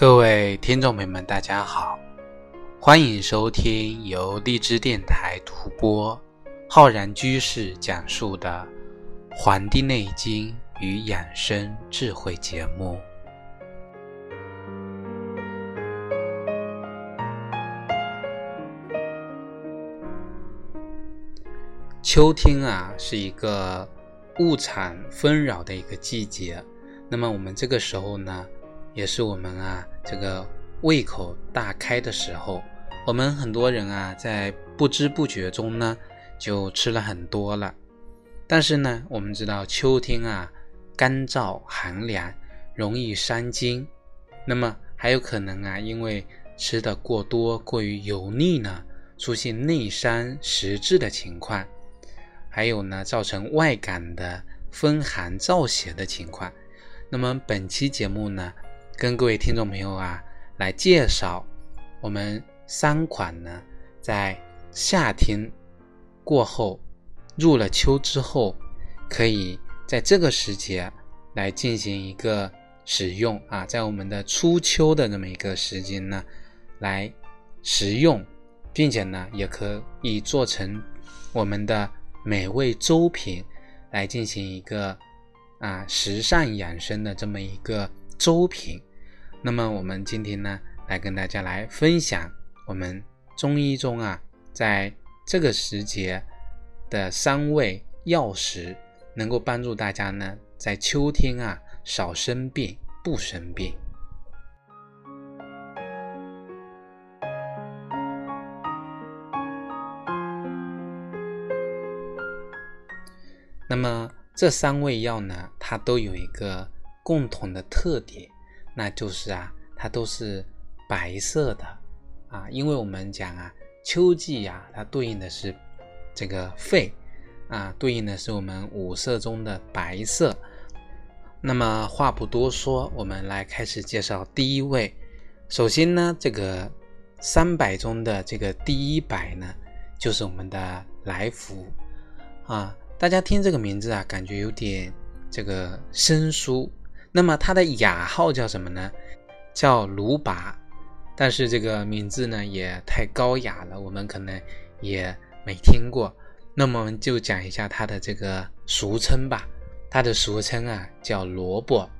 各位听众朋友们，大家好，欢迎收听由荔枝电台独播、浩然居士讲述的《黄帝内经与养生智慧》节目。秋天啊，是一个物产纷扰的一个季节。那么我们这个时候呢？也是我们啊，这个胃口大开的时候，我们很多人啊，在不知不觉中呢，就吃了很多了。但是呢，我们知道秋天啊，干燥寒凉，容易伤津。那么还有可能啊，因为吃的过多、过于油腻呢，出现内伤实质的情况。还有呢，造成外感的风寒燥邪的情况。那么本期节目呢？跟各位听众朋友啊，来介绍我们三款呢，在夏天过后，入了秋之后，可以在这个时节来进行一个使用啊，在我们的初秋的这么一个时间呢，来食用，并且呢，也可以做成我们的美味粥品，来进行一个啊时尚养生的这么一个粥品。那么我们今天呢，来跟大家来分享我们中医中啊，在这个时节的三味药食，能够帮助大家呢，在秋天啊少生病，不生病。那么这三味药呢，它都有一个共同的特点。那就是啊，它都是白色的啊，因为我们讲啊，秋季呀，它对应的是这个肺啊，对应的是我们五色中的白色。那么话不多说，我们来开始介绍第一位。首先呢，这个三百中的这个第一百呢，就是我们的来福啊。大家听这个名字啊，感觉有点这个生疏。那么它的雅号叫什么呢？叫卢拔，但是这个名字呢也太高雅了，我们可能也没听过。那么我们就讲一下它的这个俗称吧。它的俗称啊叫萝卜。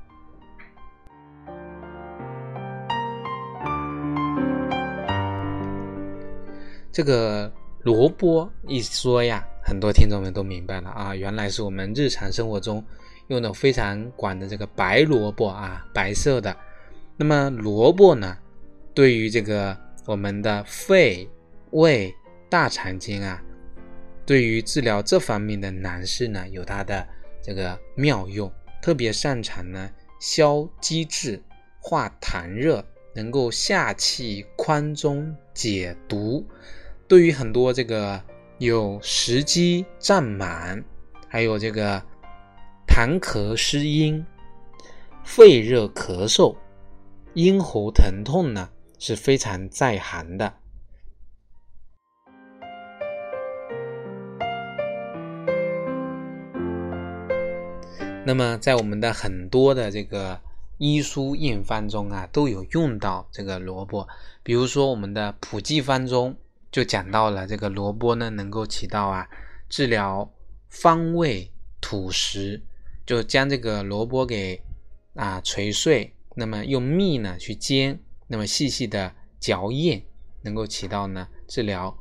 这个萝卜一说呀，很多听众们都明白了啊，原来是我们日常生活中。用的非常广的这个白萝卜啊，白色的。那么萝卜呢，对于这个我们的肺、胃、大肠经啊，对于治疗这方面的男士呢，有它的这个妙用。特别擅长呢消积滞、化痰热，能够下气宽中、解毒。对于很多这个有食积胀满，还有这个。痰咳失音、肺热咳嗽、咽喉疼痛呢，是非常在行的。那么，在我们的很多的这个医书印方中啊，都有用到这个萝卜。比如说，我们的普济方中就讲到了这个萝卜呢，能够起到啊治疗方位土石。就将这个萝卜给啊捶碎，那么用蜜呢去煎，那么细细的嚼咽，能够起到呢治疗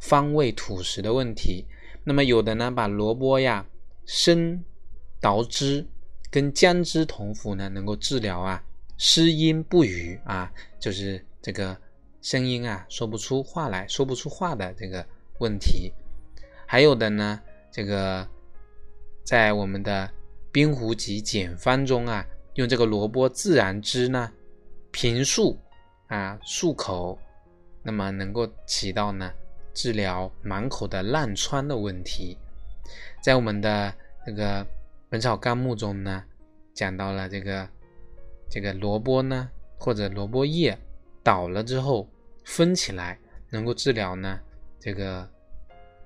方位土石的问题。那么有的呢把萝卜呀生捣汁，跟姜汁同服呢，能够治疗啊失音不语啊，就是这个声音啊说不出话来说不出话的这个问题。还有的呢，这个在我们的。冰壶及简方中啊，用这个萝卜自然汁呢，平漱啊漱口，那么能够起到呢治疗满口的烂疮的问题。在我们的这个《本草纲目》中呢，讲到了这个这个萝卜呢，或者萝卜叶倒了之后分起来，能够治疗呢这个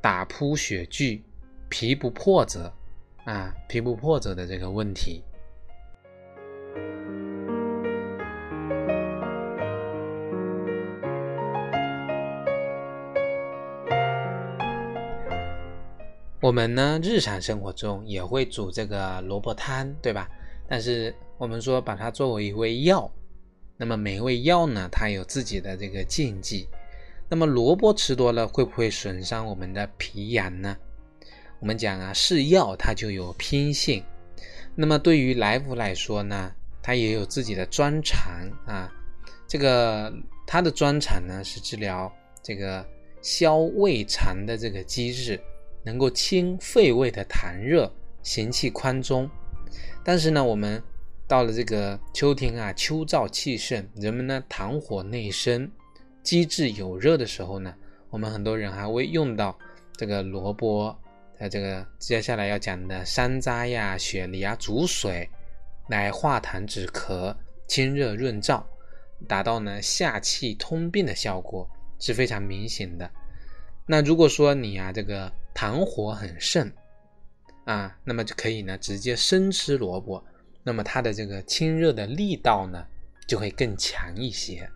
打扑血聚、皮不破者。啊皮不破者的这个问题。我们呢，日常生活中也会煮这个萝卜汤，对吧？但是我们说把它作为一味药，那么每一味药呢，它有自己的这个禁忌。那么萝卜吃多了会不会损伤我们的脾阳呢？我们讲啊，是药它就有偏性。那么对于来福来说呢，它也有自己的专长啊。这个它的专长呢是治疗这个消胃肠的这个机制，能够清肺胃的痰热，行气宽中。但是呢，我们到了这个秋天啊，秋燥气盛，人们呢痰火内生，机制有热的时候呢，我们很多人还会用到这个萝卜。在这个接下来要讲的山楂呀、雪梨啊煮水来化痰止咳、清热润燥，达到呢下气通病的效果是非常明显的。那如果说你啊这个痰火很盛啊，那么就可以呢直接生吃萝卜，那么它的这个清热的力道呢就会更强一些。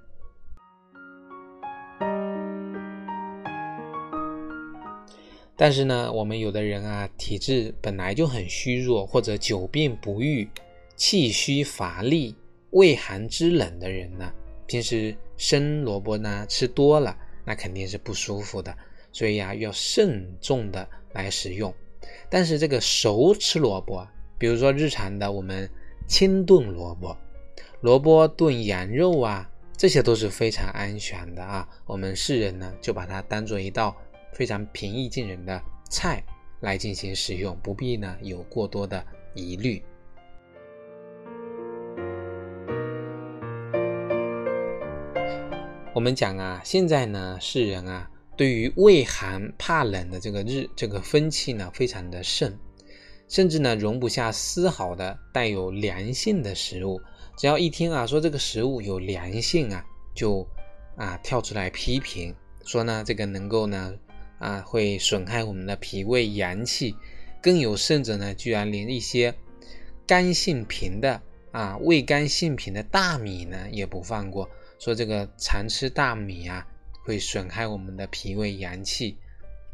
但是呢，我们有的人啊，体质本来就很虚弱，或者久病不愈、气虚乏力、畏寒肢冷的人呢，平时生萝卜呢吃多了，那肯定是不舒服的。所以啊，要慎重的来食用。但是这个熟吃萝卜，比如说日常的我们清炖萝卜、萝卜炖羊肉啊，这些都是非常安全的啊。我们世人呢，就把它当做一道。非常平易近人的菜来进行使用，不必呢有过多的疑虑。我们讲啊，现在呢世人啊，对于畏寒怕冷的这个日这个风气呢非常的盛，甚至呢容不下丝毫的带有凉性的食物。只要一听啊说这个食物有凉性啊，就啊跳出来批评，说呢这个能够呢。啊，会损害我们的脾胃阳气，更有甚者呢，居然连一些肝性平的啊，胃肝性平的大米呢，也不放过，说这个常吃大米啊，会损害我们的脾胃阳气。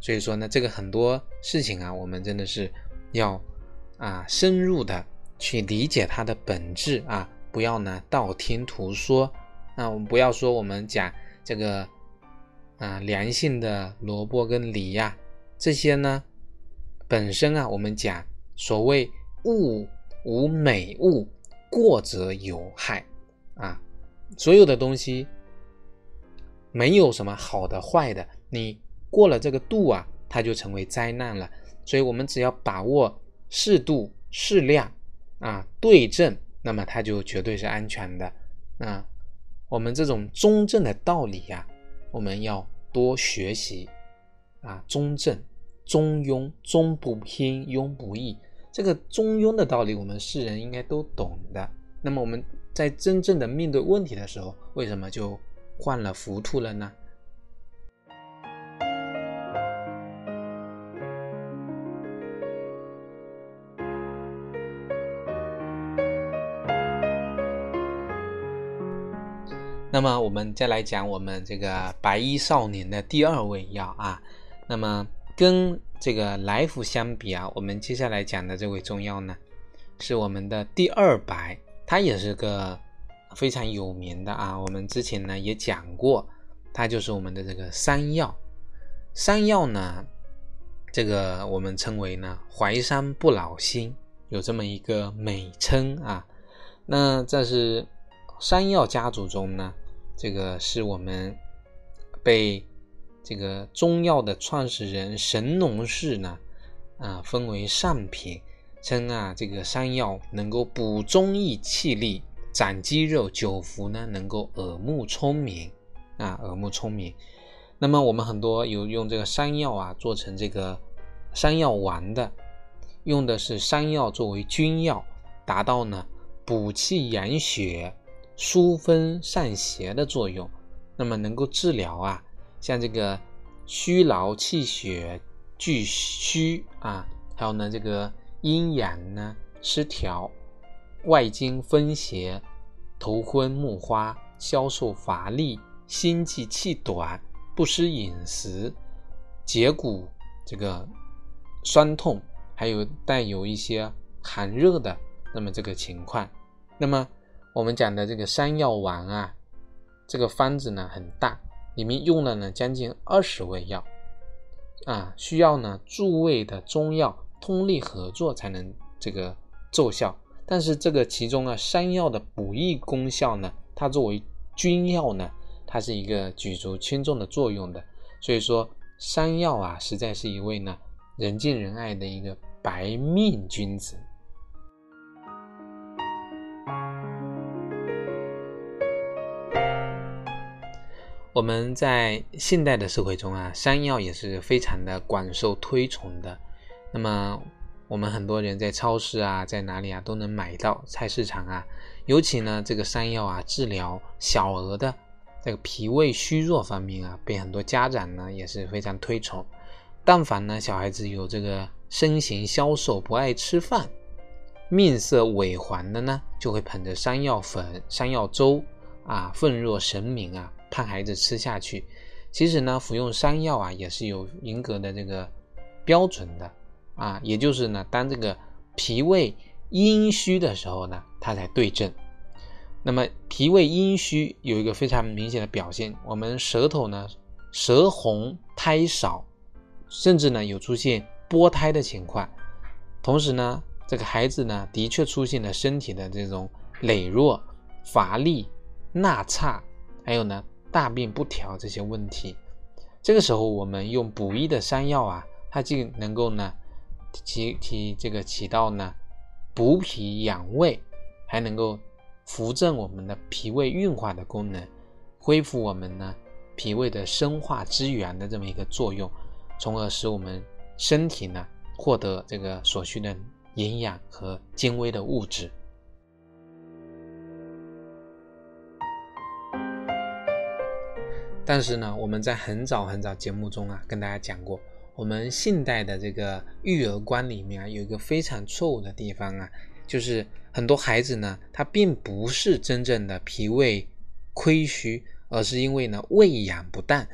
所以说呢，这个很多事情啊，我们真的是要啊，深入的去理解它的本质啊，不要呢道听途说。那我们不要说我们讲这个。啊，良性的萝卜跟梨呀，这些呢，本身啊，我们讲所谓物无美物，过则有害啊。所有的东西没有什么好的坏的，你过了这个度啊，它就成为灾难了。所以我们只要把握适度、适量啊，对症，那么它就绝对是安全的啊。我们这种中正的道理呀。我们要多学习啊，中正、中庸、中不偏、庸不易，这个中庸的道理，我们世人应该都懂的。那么我们在真正的面对问题的时候，为什么就换了糊涂了呢？那么我们再来讲我们这个白衣少年的第二味药啊。那么跟这个来福相比啊，我们接下来讲的这味中药呢，是我们的第二白，它也是个非常有名的啊。我们之前呢也讲过，它就是我们的这个山药。山药呢，这个我们称为呢淮山不老心，有这么一个美称啊。那这是山药家族中呢。这个是我们被这个中药的创始人神农氏呢啊分为上品，称啊这个山药能够补中益气力、长肌肉，久服呢能够耳目聪明啊耳目聪明。那么我们很多有用这个山药啊做成这个山药丸的，用的是山药作为君药，达到呢补气养血。疏风散邪的作用，那么能够治疗啊，像这个虚劳气血聚虚啊，还有呢这个阴阳呢失调、外经风邪、头昏目花、消瘦乏力、心悸气短、不思饮食、节骨这个酸痛，还有带有一些寒热的那么这个情况。那么我们讲的这个山药丸啊，这个方子呢很大，里面用了呢将近二十味药啊，需要呢诸味的中药通力合作才能这个奏效。但是这个其中啊，山药的补益功效呢，它作为君药呢，它是一个举足轻重的作用的。所以说，山药啊，实在是一位呢人见人爱的一个白面君子。我们在现代的社会中啊，山药也是非常的广受推崇的。那么，我们很多人在超市啊，在哪里啊都能买到，菜市场啊，尤其呢这个山药啊，治疗小儿的这个脾胃虚弱方面啊，被很多家长呢也是非常推崇。但凡呢小孩子有这个身形消瘦、不爱吃饭、面色萎黄的呢，就会捧着山药粉、山药粥啊，奉若神明啊，盼孩子吃下去。其实呢，服用山药啊，也是有严格的这个标准的。啊，也就是呢，当这个脾胃阴虚的时候呢，它才对症。那么脾胃阴虚有一个非常明显的表现，我们舌头呢舌红苔少，甚至呢有出现剥胎的情况。同时呢，这个孩子呢的确出现了身体的这种羸弱、乏力、纳差，还有呢大便不调这些问题。这个时候，我们用补益的山药啊，它既能够呢。起起这个起到呢补脾养胃，还能够扶正我们的脾胃运化的功能，恢复我们呢脾胃的生化之源的这么一个作用，从而使我们身体呢获得这个所需的营养和精微的物质。但是呢，我们在很早很早节目中啊跟大家讲过。我们现代的这个育儿观里面啊，有一个非常错误的地方啊，就是很多孩子呢，他并不是真正的脾胃亏虚，而是因为呢喂养不当，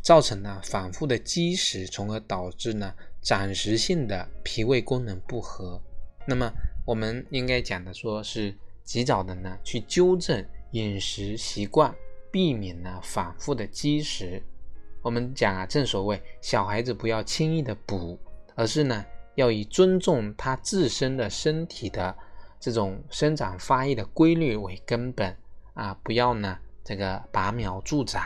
造成了反复的积食，从而导致呢暂时性的脾胃功能不和。那么我们应该讲的说是及早的呢去纠正饮食习惯，避免呢反复的积食。我们讲啊，正所谓小孩子不要轻易的补，而是呢要以尊重他自身的身体的这种生长发育的规律为根本啊，不要呢这个拔苗助长。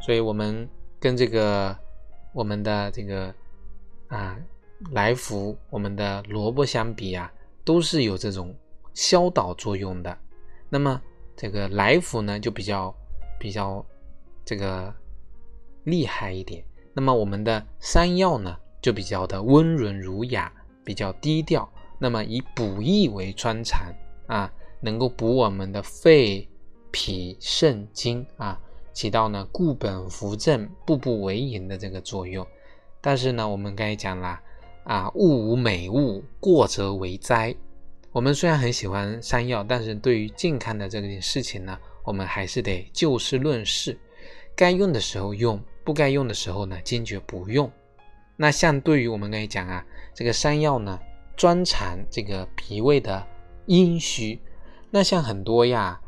所以，我们跟这个我们的这个啊。来福，我们的萝卜相比啊，都是有这种消导作用的。那么这个来福呢，就比较比较这个厉害一点。那么我们的山药呢，就比较的温润儒雅，比较低调。那么以补益为专长啊，能够补我们的肺、脾、肾、经啊，起到呢固本扶正、步步为营的这个作用。但是呢，我们刚才讲了。啊，物无美物，过则为灾。我们虽然很喜欢山药，但是对于健康的这件事情呢，我们还是得就事论事，该用的时候用，不该用的时候呢，坚决不用。那像对于我们刚才讲啊，这个山药呢，专长这个脾胃的阴虚。那像很多呀，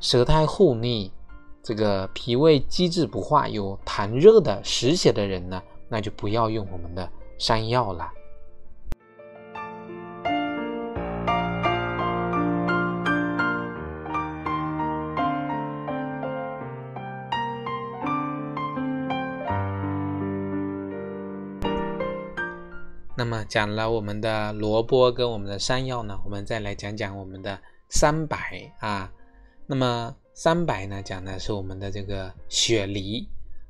舌苔厚腻，这个脾胃机制不化，有痰热的实血的人呢，那就不要用我们的山药了。那么讲了我们的萝卜跟我们的山药呢，我们再来讲讲我们的三白啊。那么三白呢，讲的是我们的这个雪梨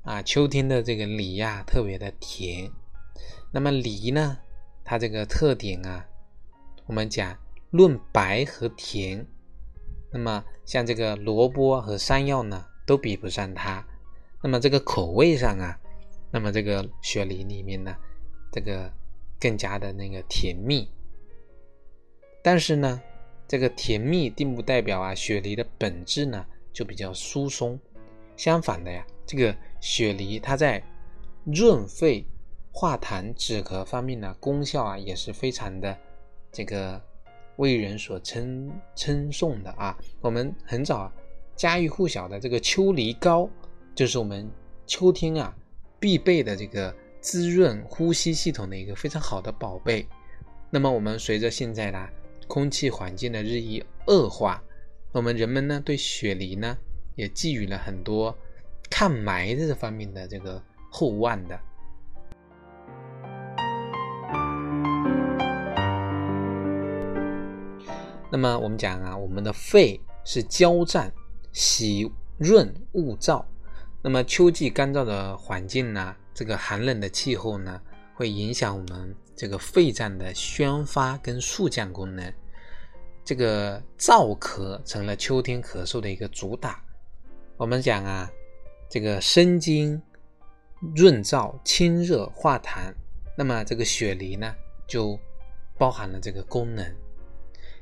啊，秋天的这个梨呀，特别的甜。那么梨呢，它这个特点啊，我们讲论白和甜，那么像这个萝卜和山药呢，都比不上它。那么这个口味上啊，那么这个雪梨里面呢，这个。更加的那个甜蜜，但是呢，这个甜蜜并不代表啊雪梨的本质呢就比较疏松，相反的呀，这个雪梨它在润肺、化痰、止咳方面呢功效啊也是非常的这个为人所称称颂的啊。我们很早啊家喻户晓的这个秋梨膏，就是我们秋天啊必备的这个滋润呼吸系统的一个非常好的宝贝。那么我们随着现在呢？空气环境的日益恶化，我们人们呢对雪梨呢也寄予了很多抗霾这方面的这个厚望的。那么我们讲啊，我们的肺是交战、喜润勿燥。那么秋季干燥的环境呢，这个寒冷的气候呢，会影响我们。这个肺脏的宣发跟肃降功能，这个燥咳成了秋天咳嗽的一个主打。我们讲啊，这个生津润燥、清热化痰，那么这个雪梨呢，就包含了这个功能。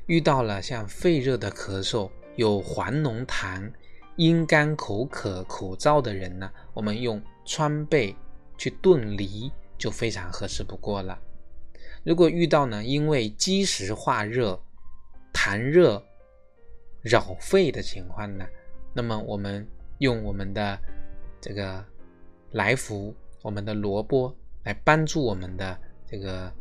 遇到了像肺热的咳嗽、有黄脓痰、阴干口渴、口燥的人呢，我们用川贝去炖梨就非常合适不过了。如果遇到呢，因为积食化热、痰热扰肺的情况呢，那么我们用我们的这个来福、我们的萝卜来帮助我们的这个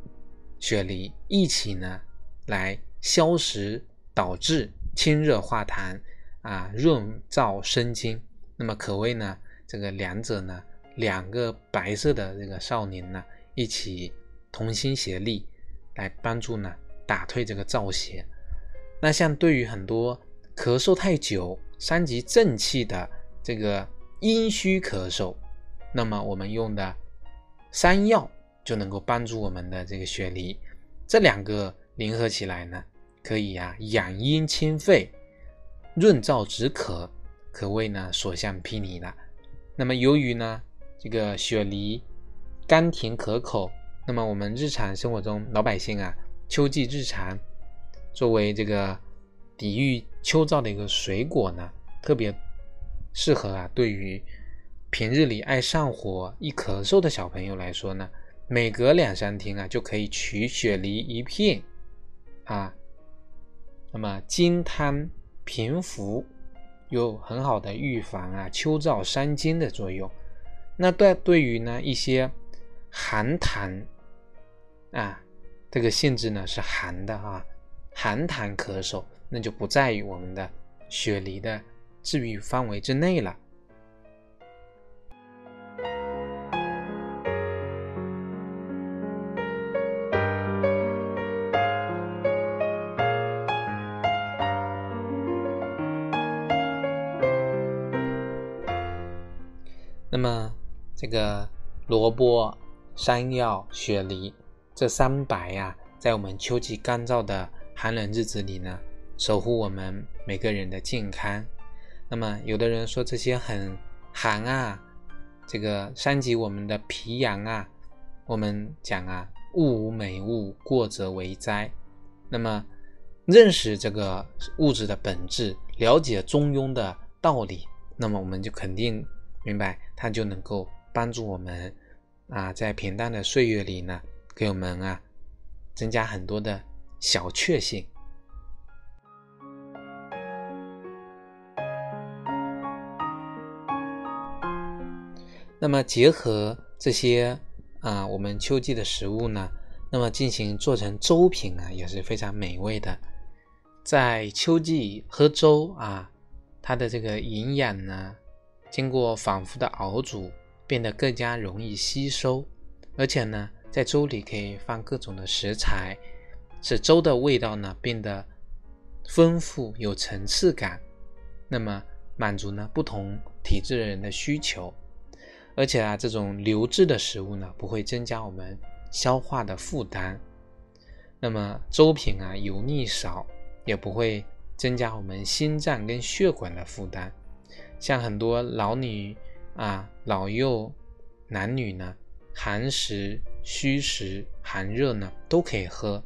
雪梨一起呢，来消食导滞、清热化痰啊、润燥生津。那么可谓呢，这个两者呢，两个白色的这个少年呢，一起。同心协力来帮助呢，打退这个燥邪。那像对于很多咳嗽太久、三级正气的这个阴虚咳嗽，那么我们用的山药就能够帮助我们的这个雪梨。这两个联合起来呢，可以呀养阴清肺、润燥止渴，可谓呢所向披靡了。那么由于呢这个雪梨甘甜可口。那么我们日常生活中，老百姓啊，秋季日常作为这个抵御秋燥的一个水果呢，特别适合啊。对于平日里爱上火、易咳嗽的小朋友来说呢，每隔两三天啊，就可以取雪梨一片啊。那么金汤平服，有很好的预防啊秋燥伤津的作用。那对对于呢一些寒痰。啊，这个性质呢是寒的啊，寒痰咳嗽，那就不在于我们的雪梨的治愈范围之内了。那么，这个萝卜、山药、雪梨。这三白呀，在我们秋季干燥的寒冷日子里呢，守护我们每个人的健康。那么，有的人说这些很寒啊，这个伤及我们的脾阳啊。我们讲啊，物无美物，过则为灾。那么，认识这个物质的本质，了解中庸的道理，那么我们就肯定明白，它就能够帮助我们啊，在平淡的岁月里呢。给我们啊，增加很多的小确幸。那么结合这些啊，我们秋季的食物呢，那么进行做成粥品啊，也是非常美味的。在秋季喝粥啊，它的这个营养呢，经过反复的熬煮，变得更加容易吸收，而且呢。在粥里可以放各种的食材，使粥的味道呢变得丰富有层次感，那么满足呢不同体质的人的需求，而且啊这种流质的食物呢不会增加我们消化的负担，那么粥品啊油腻少，也不会增加我们心脏跟血管的负担，像很多老女啊老幼男女呢。寒食、虚食、寒热呢，都可以喝。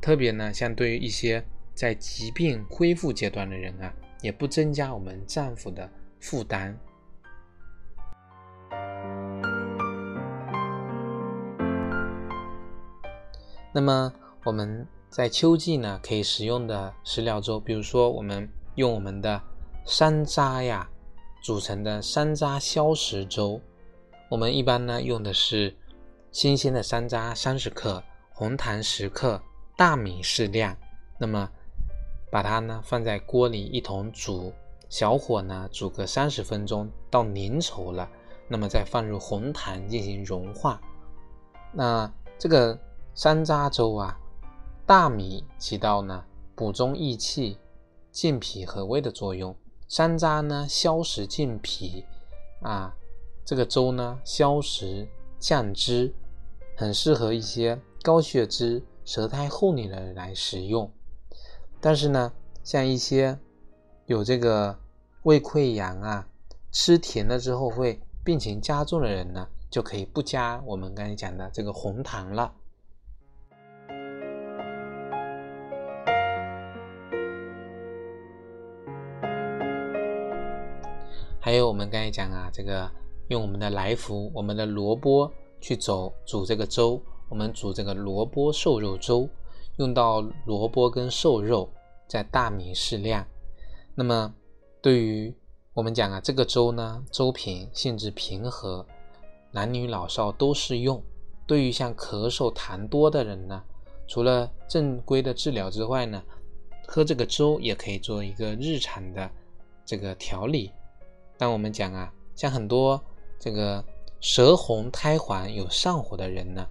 特别呢，像对于一些在疾病恢复阶段的人啊，也不增加我们脏腑的负担。那么我们在秋季呢，可以食用的食疗粥，比如说我们用我们的山楂呀组成的山楂消食粥。我们一般呢用的是新鲜的山楂三十克，红糖十克，大米适量。那么把它呢放在锅里一同煮，小火呢煮个三十分钟到粘稠了，那么再放入红糖进行融化。那这个。山楂粥啊，大米起到呢补中益气、健脾和胃的作用。山楂呢消食健脾啊，这个粥呢消食降脂，很适合一些高血脂、舌苔厚腻的人来食用。但是呢，像一些有这个胃溃疡啊，吃甜了之后会病情加重的人呢，就可以不加我们刚才讲的这个红糖了。还有我们刚才讲啊，这个用我们的来福、我们的萝卜去走煮这个粥，我们煮这个萝卜瘦肉粥，用到萝卜跟瘦肉，在大米适量。那么对于我们讲啊，这个粥呢，粥品性质平和，男女老少都适用。对于像咳嗽痰多的人呢，除了正规的治疗之外呢，喝这个粥也可以做一个日常的这个调理。但我们讲啊，像很多这个舌红苔黄有上火的人呢，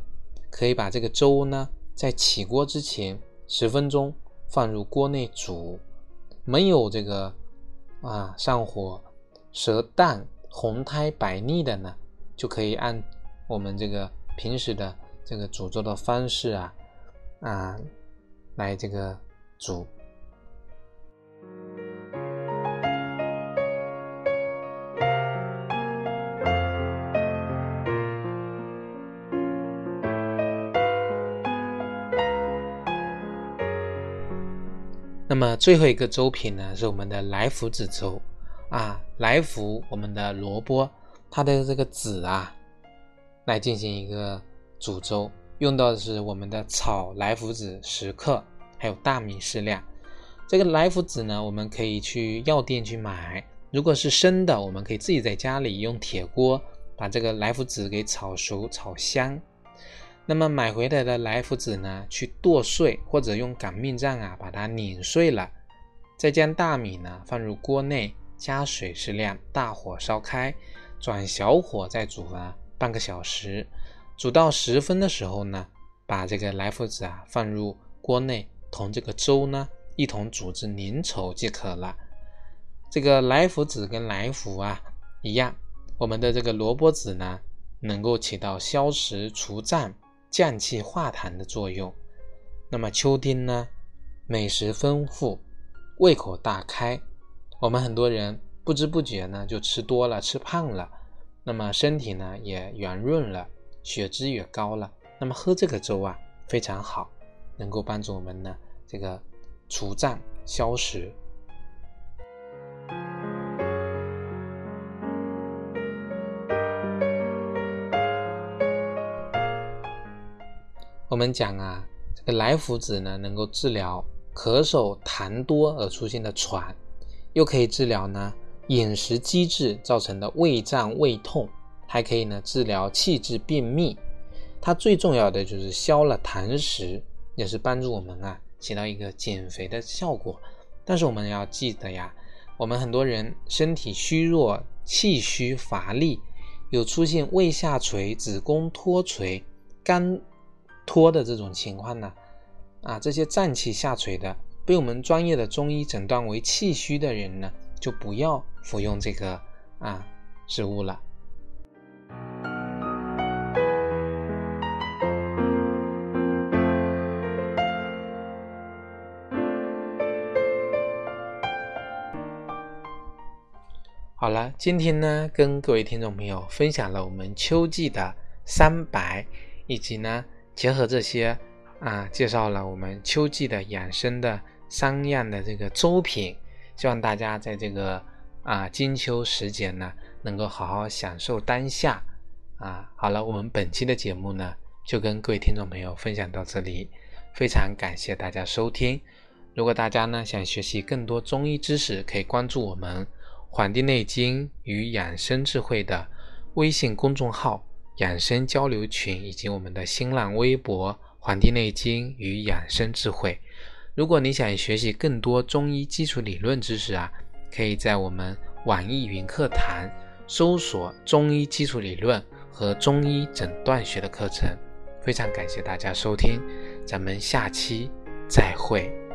可以把这个粥呢，在起锅之前十分钟放入锅内煮。没有这个啊上火、舌淡、红苔白腻的呢，就可以按我们这个平时的这个煮粥的方式啊啊来这个煮。那么最后一个粥品呢，是我们的来福子粥啊，来福我们的萝卜，它的这个籽啊，来进行一个煮粥，用到的是我们的炒来福子十克，还有大米适量。这个来福子呢，我们可以去药店去买，如果是生的，我们可以自己在家里用铁锅把这个来福子给炒熟、炒香。那么买回来的来福子呢，去剁碎或者用擀面杖啊把它碾碎了，再将大米呢放入锅内，加水适量，大火烧开，转小火再煮啊半个小时，煮到十分的时候呢，把这个来福子啊放入锅内，同这个粥呢一同煮至粘稠即可了。这个来福子跟来福啊一样，我们的这个萝卜籽呢能够起到消食除胀。降气化痰的作用。那么秋天呢，美食丰富，胃口大开，我们很多人不知不觉呢就吃多了，吃胖了，那么身体呢也圆润了，血脂也高了。那么喝这个粥啊非常好，能够帮助我们呢这个除胀消食。我们讲啊，这个来福子呢，能够治疗咳嗽痰多而出现的喘，又可以治疗呢饮食积滞造成的胃胀胃痛，还可以呢治疗气滞便秘。它最重要的就是消了痰湿，也是帮助我们啊起到一个减肥的效果。但是我们要记得呀，我们很多人身体虚弱、气虚乏力，有出现胃下垂、子宫脱垂、肝。脱的这种情况呢，啊，这些脏气下垂的，被我们专业的中医诊断为气虚的人呢，就不要服用这个啊食物了。好了，今天呢，跟各位听众朋友分享了我们秋季的三白，以及呢。结合这些啊，介绍了我们秋季的养生的三样的这个粥品，希望大家在这个啊金秋时节呢，能够好好享受当下啊。好了，我们本期的节目呢，就跟各位听众朋友分享到这里，非常感谢大家收听。如果大家呢想学习更多中医知识，可以关注我们《黄帝内经与养生智慧》的微信公众号、养生交流群，以及我们的新浪微博《黄帝内经与养生智慧》。如果你想学习更多中医基础理论知识啊，可以在我们网易云课堂搜索“中医基础理论”和“中医诊断学”的课程。非常感谢大家收听，咱们下期再会。